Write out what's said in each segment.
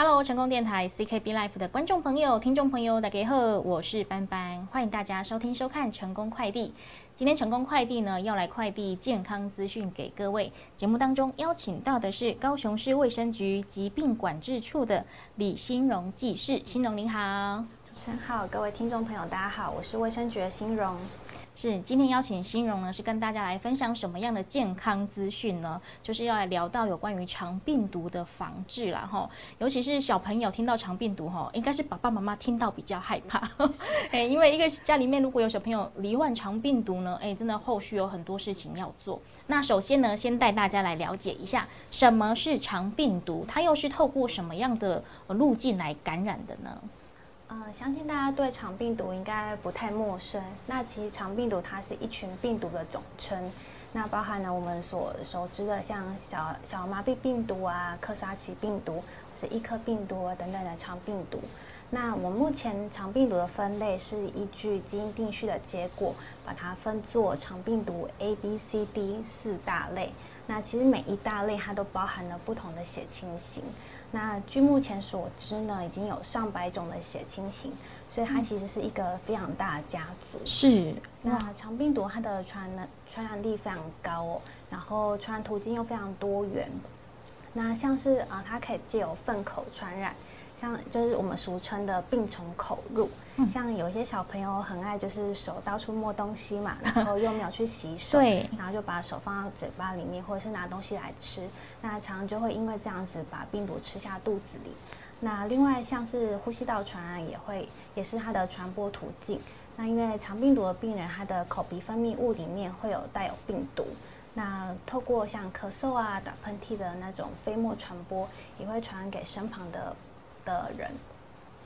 Hello，成功电台 CKB Life 的观众朋友、听众朋友，大家好，我是班班，欢迎大家收听收看成功快递。今天成功快递呢要来快递健康资讯给各位。节目当中邀请到的是高雄市卫生局疾病管制处的李新荣技师，新荣您好。好，各位听众朋友大家好，我是卫生局的新荣。是今天邀请新荣呢，是跟大家来分享什么样的健康资讯呢？就是要来聊到有关于肠病毒的防治啦，哈，尤其是小朋友听到肠病毒，哈，应该是爸爸妈妈听到比较害怕，哎，因为一个家里面如果有小朋友罹患肠病毒呢，哎，真的后续有很多事情要做。那首先呢，先带大家来了解一下什么是肠病毒，它又是透过什么样的路径来感染的呢？呃，相信大家对肠病毒应该不太陌生。那其实肠病毒它是一群病毒的总称，那包含了我们所熟知的像小小麻痹病毒啊、克沙奇病毒、是一颗病毒啊等等的肠病毒。那我目前肠病毒的分类是依据基因定序的结果，把它分作肠病毒 A、B、C、D 四大类。那其实每一大类它都包含了不同的血清型。那据目前所知呢，已经有上百种的血清型，所以它其实是一个非常大的家族。是。那肠病毒它的传染传染力非常高哦，然后传染途径又非常多元。那像是啊，它可以借由粪口传染。像就是我们俗称的病从口入，像有些小朋友很爱就是手到处摸东西嘛，然后又没有去洗手，对，然后就把手放到嘴巴里面，或者是拿东西来吃，那常常就会因为这样子把病毒吃下肚子里。那另外像是呼吸道传染也会，也是它的传播途径。那因为肠病毒的病人，他的口鼻分泌物里面会有带有病毒，那透过像咳嗽啊、打喷嚏的那种飞沫传播，也会传染给身旁的。的人，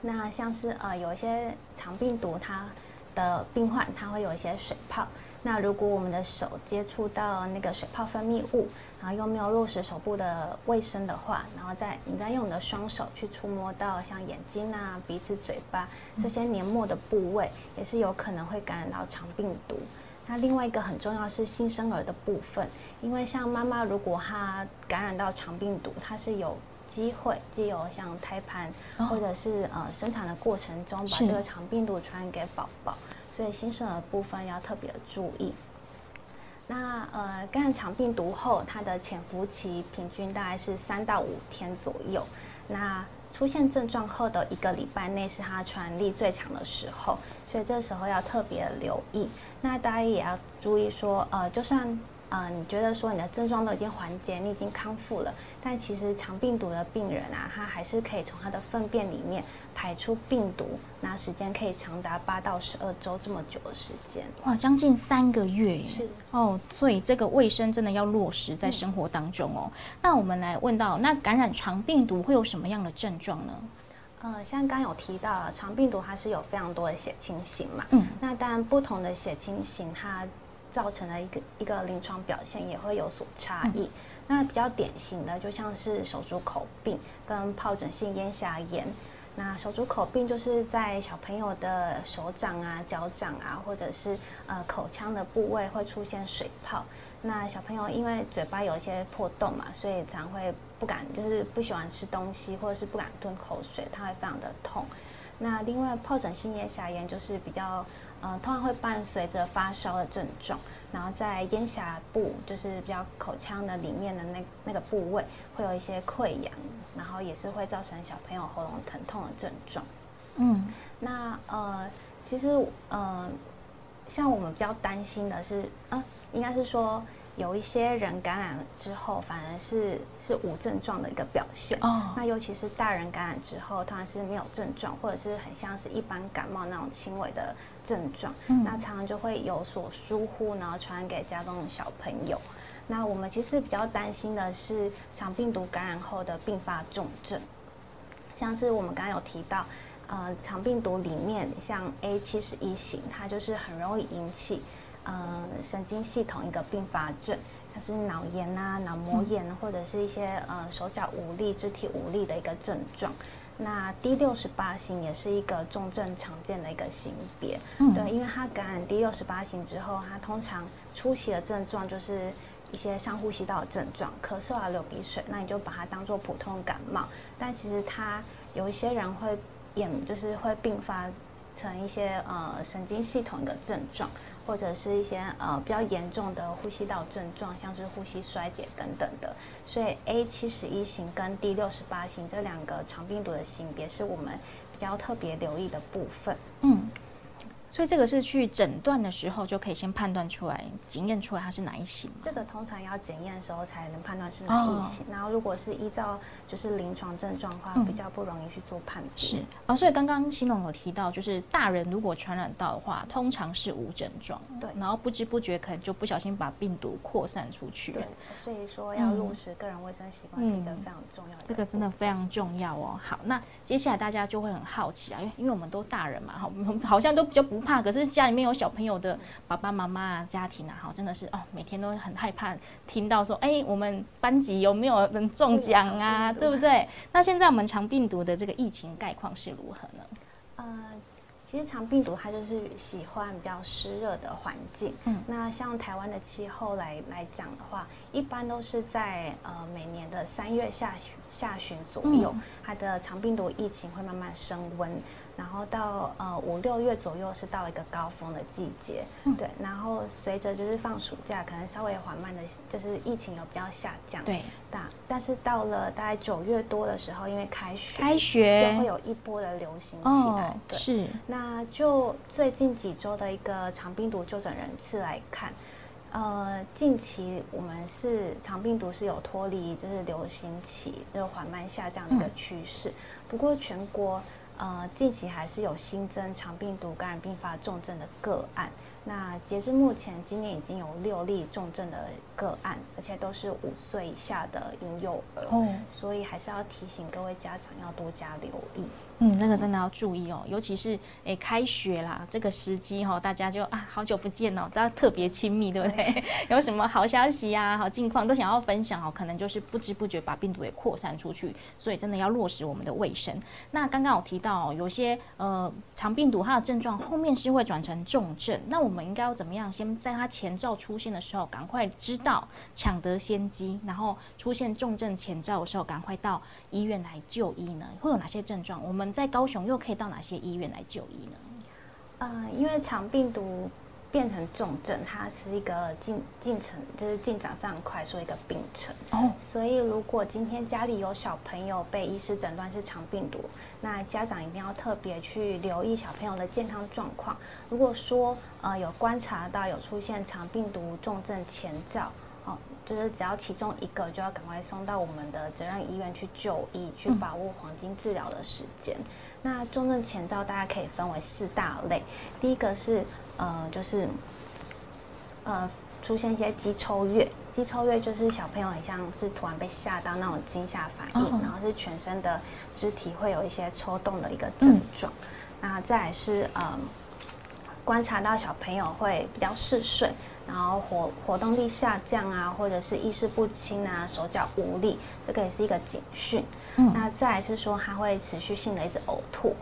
那像是呃有一些肠病毒，它的病患他会有一些水泡。那如果我们的手接触到那个水泡分泌物，然后又没有落实手部的卫生的话，然后再你再用你的双手去触摸到像眼睛啊、鼻子、嘴巴这些黏膜的部位，也是有可能会感染到肠病毒。那另外一个很重要是新生儿的部分，因为像妈妈如果她感染到肠病毒，它是有。机会，既有像胎盘或者是呃生产的过程中，把这个肠病毒传染给宝宝，所以新生儿部分要特别注意。那呃感染肠病毒后，它的潜伏期平均大概是三到五天左右。那出现症状后的一个礼拜内是它传染力最强的时候，所以这时候要特别留意。那大家也要注意说，呃，就算。呃，你觉得说你的症状都已经缓解，你已经康复了，但其实肠病毒的病人啊，他还是可以从他的粪便里面排出病毒，那时间可以长达八到十二周这么久的时间，哇，将近三个月耶！是哦，所以这个卫生真的要落实在生活当中哦。那我们来问到，那感染肠病毒会有什么样的症状呢？呃，像刚有提到，肠病毒它是有非常多的血清型嘛，嗯，那当然不同的血清型它。造成的一个一个临床表现也会有所差异。那比较典型的就像是手足口病跟疱疹性咽峡炎。那手足口病就是在小朋友的手掌啊、脚掌啊，或者是呃口腔的部位会出现水泡。那小朋友因为嘴巴有一些破洞嘛，所以常会不敢，就是不喜欢吃东西，或者是不敢吞口水，它会非常的痛。那另外疱疹性咽峡炎就是比较。嗯，通常会伴随着发烧的症状，然后在咽峡部，就是比较口腔的里面的那那个部位，会有一些溃疡，然后也是会造成小朋友喉咙疼痛的症状。嗯，那呃，其实呃，像我们比较担心的是，啊，应该是说。有一些人感染之后，反而是是无症状的一个表现。哦，那尤其是大人感染之后，当然是没有症状，或者是很像是一般感冒那种轻微的症状。嗯，那常常就会有所疏忽，然后传染给家中的小朋友。那我们其实比较担心的是肠病毒感染后的并发重症，像是我们刚刚有提到，呃，肠病毒里面像 A 七十一型，它就是很容易引起。嗯，神经系统一个并发症，它是脑炎啊、脑膜炎，或者是一些呃手脚无力、肢体无力的一个症状。那 D 六十八型也是一个重症常见的一个型别，对，因为它感染 D 六十八型之后，它通常初期的症状就是一些上呼吸道的症状，咳嗽啊、流鼻水，那你就把它当做普通感冒。但其实它有一些人会演，就是会并发成一些呃神经系统的症状，或者是一些呃比较严重的呼吸道症状，像是呼吸衰竭等等的。所以 A 七十一型跟 D 六十八型这两个肠病毒的型别是我们比较特别留意的部分。嗯。所以这个是去诊断的时候就可以先判断出来、检验出来它是哪一型。这个通常要检验的时候才能判断是哪一型。然后如果是依照就是临床症状的话，比较不容易去做判断。是哦，所以刚刚新龙有提到，就是大人如果传染到的话，通常是无症状。对。然后不知不觉可能就不小心把病毒扩散出去。对。所以说要落实个人卫生习惯是一个非常重要的。这个真的非常重要哦。好，那接下来大家就会很好奇啊，因为因为我们都大人嘛，好，好像都比较不怕，可是家里面。有小朋友的爸爸妈妈啊，家庭啊，哈，真的是哦，每天都很害怕听到说，哎，我们班级有没有人中奖啊，对不对？那现在我们肠病毒的这个疫情概况是如何呢？呃，其实肠病毒它就是喜欢比较湿热的环境。嗯，那像台湾的气候来来讲的话，一般都是在呃每年的三月下旬下旬左右，它的肠病毒疫情会慢慢升温。然后到呃五六月左右是到一个高峰的季节，对。然后随着就是放暑假，可能稍微缓慢的，就是疫情有比较下降。对。但但是到了大概九月多的时候，因为开学，开学就会有一波的流行起来。对。是。那就最近几周的一个肠病毒就诊人次来看，呃，近期我们是肠病毒是有脱离就是流行期，就是缓慢下降的一个趋势。不过全国。呃，近期还是有新增肠病毒感染并发重症的个案。那截至目前，今年已经有六例重症的个案，而且都是五岁以下的婴幼儿。哦，所以还是要提醒各位家长要多加留意。嗯，那个真的要注意哦，尤其是诶开学啦这个时机哈，大家就啊好久不见哦，大家特别亲密，对不对？有什么好消息呀、好近况都想要分享哦，可能就是不知不觉把病毒也扩散出去，所以真的要落实我们的卫生。那刚刚我提到有些呃肠病毒它的症状后面是会转成重症，那我们应该要怎么样？先在它前兆出现的时候赶快知道，抢得先机，然后出现重症前兆的时候赶快到医院来就医呢？会有哪些症状？我们在高雄又可以到哪些医院来就医呢？呃，因为肠病毒变成重症，它是一个进进程，就是进展非常快速的一个病程。哦，所以如果今天家里有小朋友被医师诊断是肠病毒，那家长一定要特别去留意小朋友的健康状况。如果说呃有观察到有出现肠病毒重症前兆。哦，就是只要其中一个，就要赶快送到我们的责任医院去就医，去把握黄金治疗的时间。那重症前兆大家可以分为四大类，第一个是呃，就是呃出现一些肌抽跃，肌抽跃就是小朋友很像是突然被吓到那种惊吓反应，然后是全身的肢体会有一些抽动的一个症状。那再来是呃观察到小朋友会比较嗜睡。然后活活动力下降啊，或者是意识不清啊，手脚无力，这个也是一个警讯。嗯，那再来是说他会持续性的一直呕吐，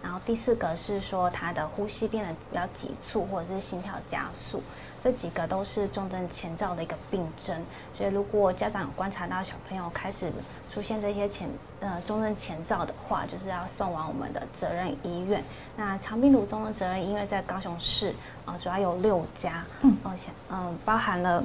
然后第四个是说他的呼吸变得比较急促，或者是心跳加速。这几个都是重症前兆的一个病症，所以如果家长有观察到小朋友开始出现这些前呃重症前兆的话，就是要送往我们的责任医院。那长病毒中的责任医院在高雄市啊，主要有六家，嗯，嗯，包含了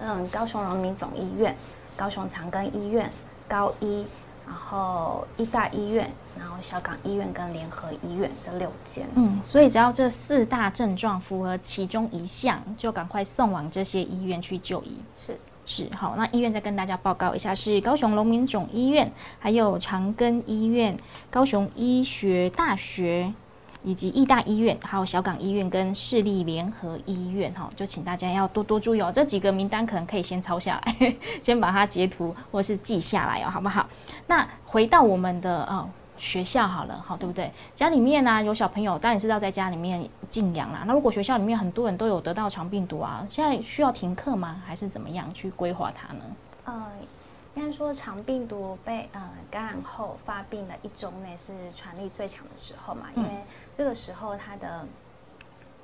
嗯高雄荣民总医院、高雄长庚医院、高医。然后医大医院，然后小港医院跟联合医院这六间，嗯，所以只要这四大症状符合其中一项，就赶快送往这些医院去就医。是是，好，那医院再跟大家报告一下，是高雄龙民总医院，还有长庚医院、高雄医学大学。以及义大医院、还有小港医院跟市立联合医院，哈，就请大家要多多注意哦。这几个名单可能可以先抄下来，先把它截图或是记下来哦，好不好？那回到我们的呃学校好了，好对不对？家里面呢有小朋友，当然是要在家里面静养啦。那如果学校里面很多人都有得到肠病毒啊，现在需要停课吗？还是怎么样去规划它呢？呃。应该说，肠病毒被呃感染后发病的一周内是传力最强的时候嘛，因为这个时候它的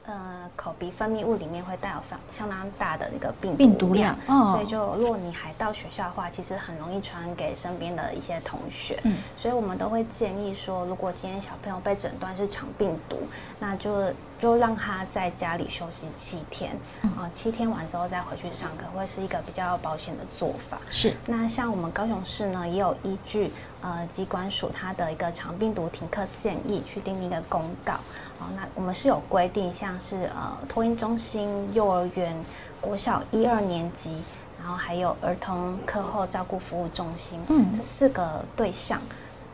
呃，口鼻分泌物里面会带有相相当大的一个病病毒量，所以就如果你还到学校的话，其实很容易传给身边的一些同学。嗯，所以我们都会建议说，如果今天小朋友被诊断是肠病毒，那就就让他在家里休息七天，啊，七天完之后再回去上课，会是一个比较保险的做法。是。那像我们高雄市呢，也有依据呃机关署它的一个长病毒停课建议，去订立一个公告。那我们是有规定，像是呃托婴中心、幼儿园、国小一二年级，然后还有儿童课后照顾服务中心，嗯，这四个对象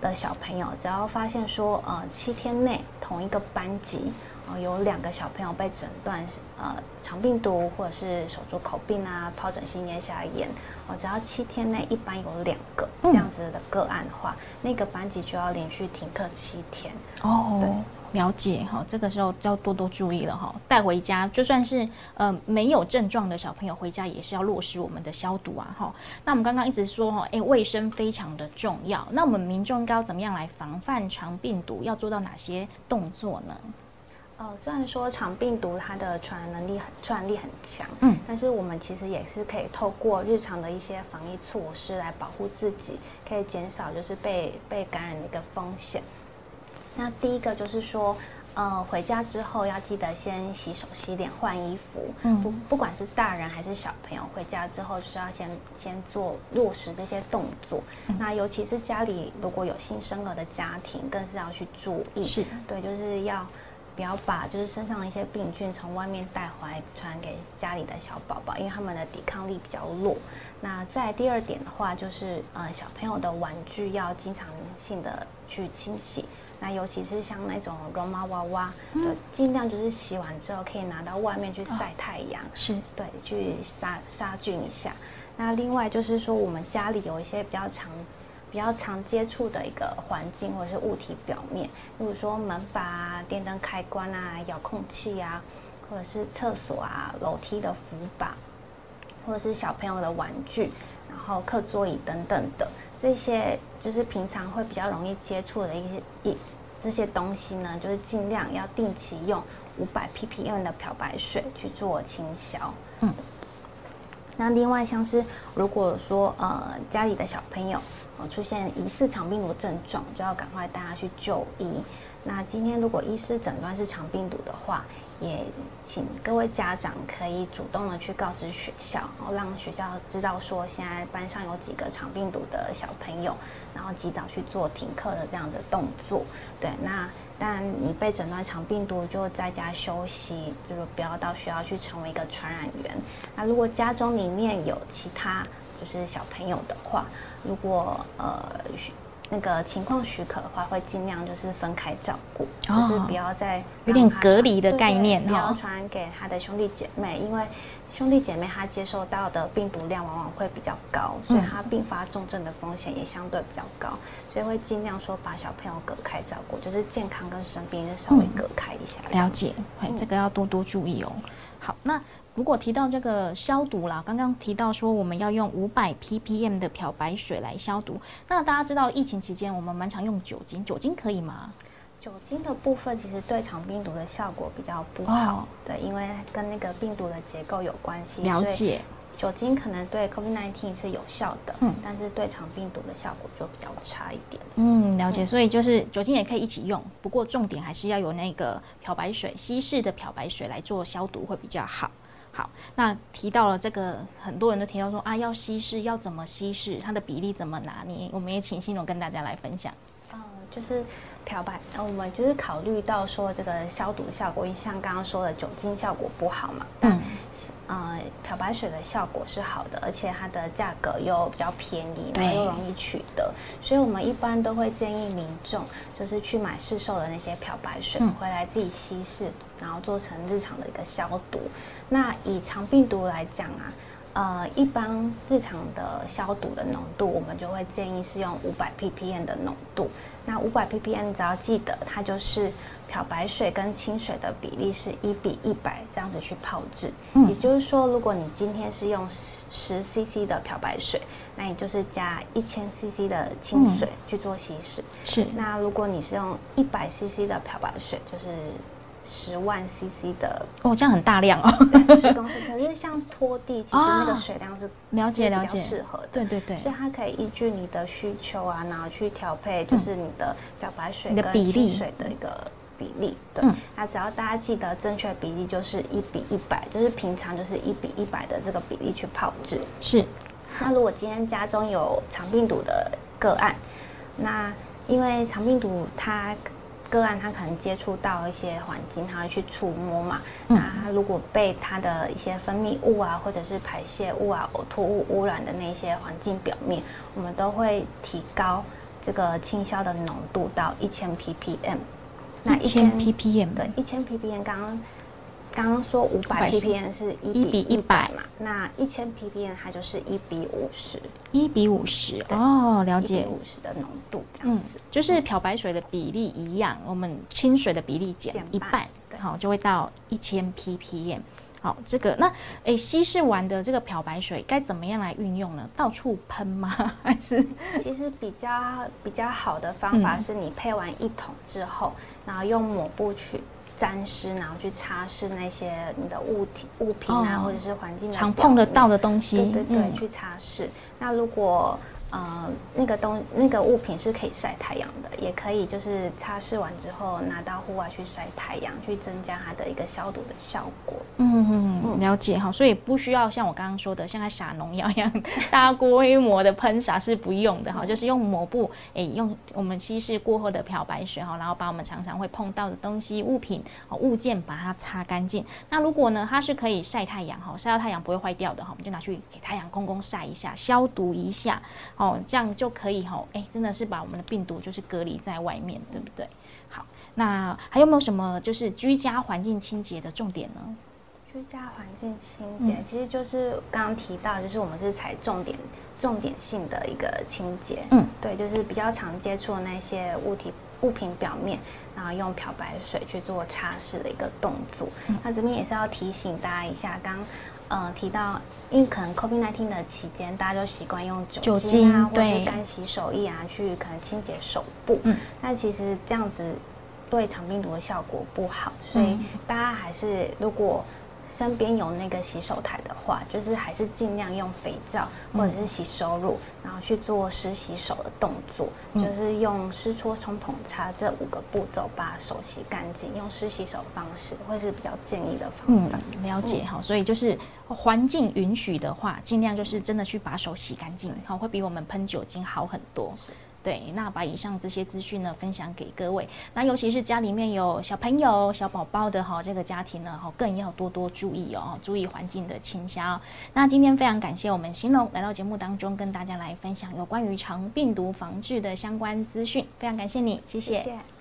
的小朋友，只要发现说呃七天内同一个班级呃有两个小朋友被诊断呃肠病毒或者是手足口病啊、疱疹性咽下炎，哦，只要七天内一般有两个这样子的个案的话，那个班级就要连续停课七天哦。对。了解哈，这个时候就要多多注意了哈。带回家，就算是呃没有症状的小朋友回家，也是要落实我们的消毒啊哈。那我们刚刚一直说哈，哎，卫生非常的重要。那我们民众应该要怎么样来防范肠病毒？要做到哪些动作呢？哦，虽然说肠病毒它的传染能力很传染力很强，嗯，但是我们其实也是可以透过日常的一些防疫措施来保护自己，可以减少就是被被感染的一个风险。那第一个就是说，呃，回家之后要记得先洗手、洗脸、换衣服。嗯，不，不管是大人还是小朋友，回家之后就是要先先做落实这些动作。那尤其是家里如果有新生儿的家庭，更是要去注意。是，对，就是要不要把就是身上的一些病菌从外面带回来传给家里的小宝宝，因为他们的抵抗力比较弱。那在第二点的话，就是呃，小朋友的玩具要经常性的去清洗。那尤其是像那种绒毛娃娃，就尽量就是洗完之后可以拿到外面去晒太阳，是对，去杀杀菌一下。那另外就是说，我们家里有一些比较常、比较常接触的一个环境或者是物体表面，例如说门把啊、电灯开关啊、遥控器啊，或者是厕所啊、楼梯的扶把，或者是小朋友的玩具，然后课桌椅等等的这些。就是平常会比较容易接触的一些一这些东西呢，就是尽量要定期用五百 ppm 的漂白水去做清消。嗯。那另外像是如果说呃家里的小朋友呃出现疑似肠病毒症状，就要赶快带他去就医。那今天如果医师诊断是肠病毒的话，也请各位家长可以主动的去告知学校，然后让学校知道说现在班上有几个肠病毒的小朋友，然后及早去做停课的这样的动作。对，那但你被诊断肠病毒就在家休息，就是不要到学校去成为一个传染源。那如果家中里面有其他就是小朋友的话，如果呃。那个情况许可的话，会尽量就是分开照顾，就是不要再有点隔离的概念不要传给他的兄弟姐妹，因为兄弟姐妹他接受到的病毒量往往会比较高，所以他并发重症的风险也相对比较高，所以会尽量说把小朋友隔开照顾，就是健康跟生病稍微隔开一下。了解，哎，这个要多多注意哦。好，那。如果提到这个消毒啦，刚刚提到说我们要用五百 ppm 的漂白水来消毒，那大家知道疫情期间我们蛮常用酒精，酒精可以吗？酒精的部分其实对肠病毒的效果比较不好，对，因为跟那个病毒的结构有关系。了解。酒精可能对 COVID-19 是有效的，嗯，但是对肠病毒的效果就比较差一点。嗯，了解。所以就是酒精也可以一起用，不过重点还是要有那个漂白水，稀释的漂白水来做消毒会比较好。好，那提到了这个，很多人都提到说啊，要稀释，要怎么稀释，它的比例怎么拿捏？我们也请新荣跟大家来分享。嗯，就是漂白，那我们就是考虑到说这个消毒效果，因为像刚刚说的酒精效果不好嘛，嗯。呃，漂白水的效果是好的，而且它的价格又比较便宜，然后又容易取得，所以我们一般都会建议民众就是去买市售的那些漂白水回来自己稀释，然后做成日常的一个消毒。那以肠病毒来讲啊，呃，一般日常的消毒的浓度，我们就会建议是用五百 ppm 的浓度。那五百 ppm 只要记得它就是。漂白水跟清水的比例是一比一百这样子去泡制，也就是说，如果你今天是用十 CC 的漂白水，那你就是加一千 CC 的清水去做稀释。是。那如果你是用一百 CC 的漂白水，就是十万 CC 的哦，这样很大量哦，十公升。可是像拖地，其实那个水量是了解了解适合的，对对对，所以它可以依据你的需求啊，然后去调配，就是你的漂白水的比例水的一个比例。对，那只要大家记得正确比例就是一比一百，就是平常就是一比一百的这个比例去泡制。是。那如果今天家中有肠病毒的个案，那因为肠病毒它个案他可能接触到一些环境，他会去触摸嘛。那他如果被他的一些分泌物啊，或者是排泄物啊、呕吐物污染的那些环境表面，我们都会提高这个清消的浓度到一千 ppm。那一千 ppm 对，一千 ppm 刚刚。刚刚说五百 ppm 是一比一百嘛？那一千 ppm 它就是一比五十，一比五十哦，了解五十的浓度这样子，就是漂白水的比例一样，我们清水的比例减一半，好就会到一千 ppm。好，这个那诶，稀释完的这个漂白水该怎么样来运用呢？到处喷吗？还是其实比较比较好的方法是你配完一桶之后，然后用抹布去。沾湿，然后去擦拭那些你的物体、物品啊，或者是环境常碰得到的东西，对对对，去擦拭。那如果呃，那个东那个物品是可以晒太阳的，也可以就是擦拭完之后拿到户外去晒太阳，去增加它的一个消毒的效果。嗯了解哈，所以不需要像我刚刚说的，像在撒农药一样 大规模的喷洒是不用的哈，就是用抹布，哎，用我们稀释过后的漂白水哈，然后把我们常常会碰到的东西、物品、物件把它擦干净。那如果呢，它是可以晒太阳哈，晒到太阳不会坏掉的哈，我们就拿去给太阳公公晒一下，消毒一下。哦，这样就可以哈，哎，真的是把我们的病毒就是隔离在外面，对不对？好，那还有没有什么就是居家环境清洁的重点呢？居家环境清洁其实就是刚刚提到，就是我们是采重点、重点性的一个清洁，嗯，对，就是比较常接触的那些物体、物品表面，然后用漂白水去做擦拭的一个动作。那这边也是要提醒大家一下，刚。呃，提到，因为可能 COVID-19 的期间，大家都习惯用酒精啊，或者是干洗手液啊，去可能清洁手部。嗯。但其实这样子对肠病毒的效果不好，所以大家还是如果。身边有那个洗手台的话，就是还是尽量用肥皂或者是洗手乳，然后去做湿洗手的动作，就是用湿搓、冲、捧、擦这五个步骤把手洗干净，用湿洗手方式会是比较建议的方法。了解哈，所以就是环境允许的话，尽量就是真的去把手洗干净，好，会比我们喷酒精好很多。对，那把以上这些资讯呢分享给各位，那尤其是家里面有小朋友、小宝宝的哈，这个家庭呢，哈更要多多注意哦，注意环境的清消。那今天非常感谢我们新龙来到节目当中，跟大家来分享有关于肠病毒防治的相关资讯，非常感谢你，谢谢。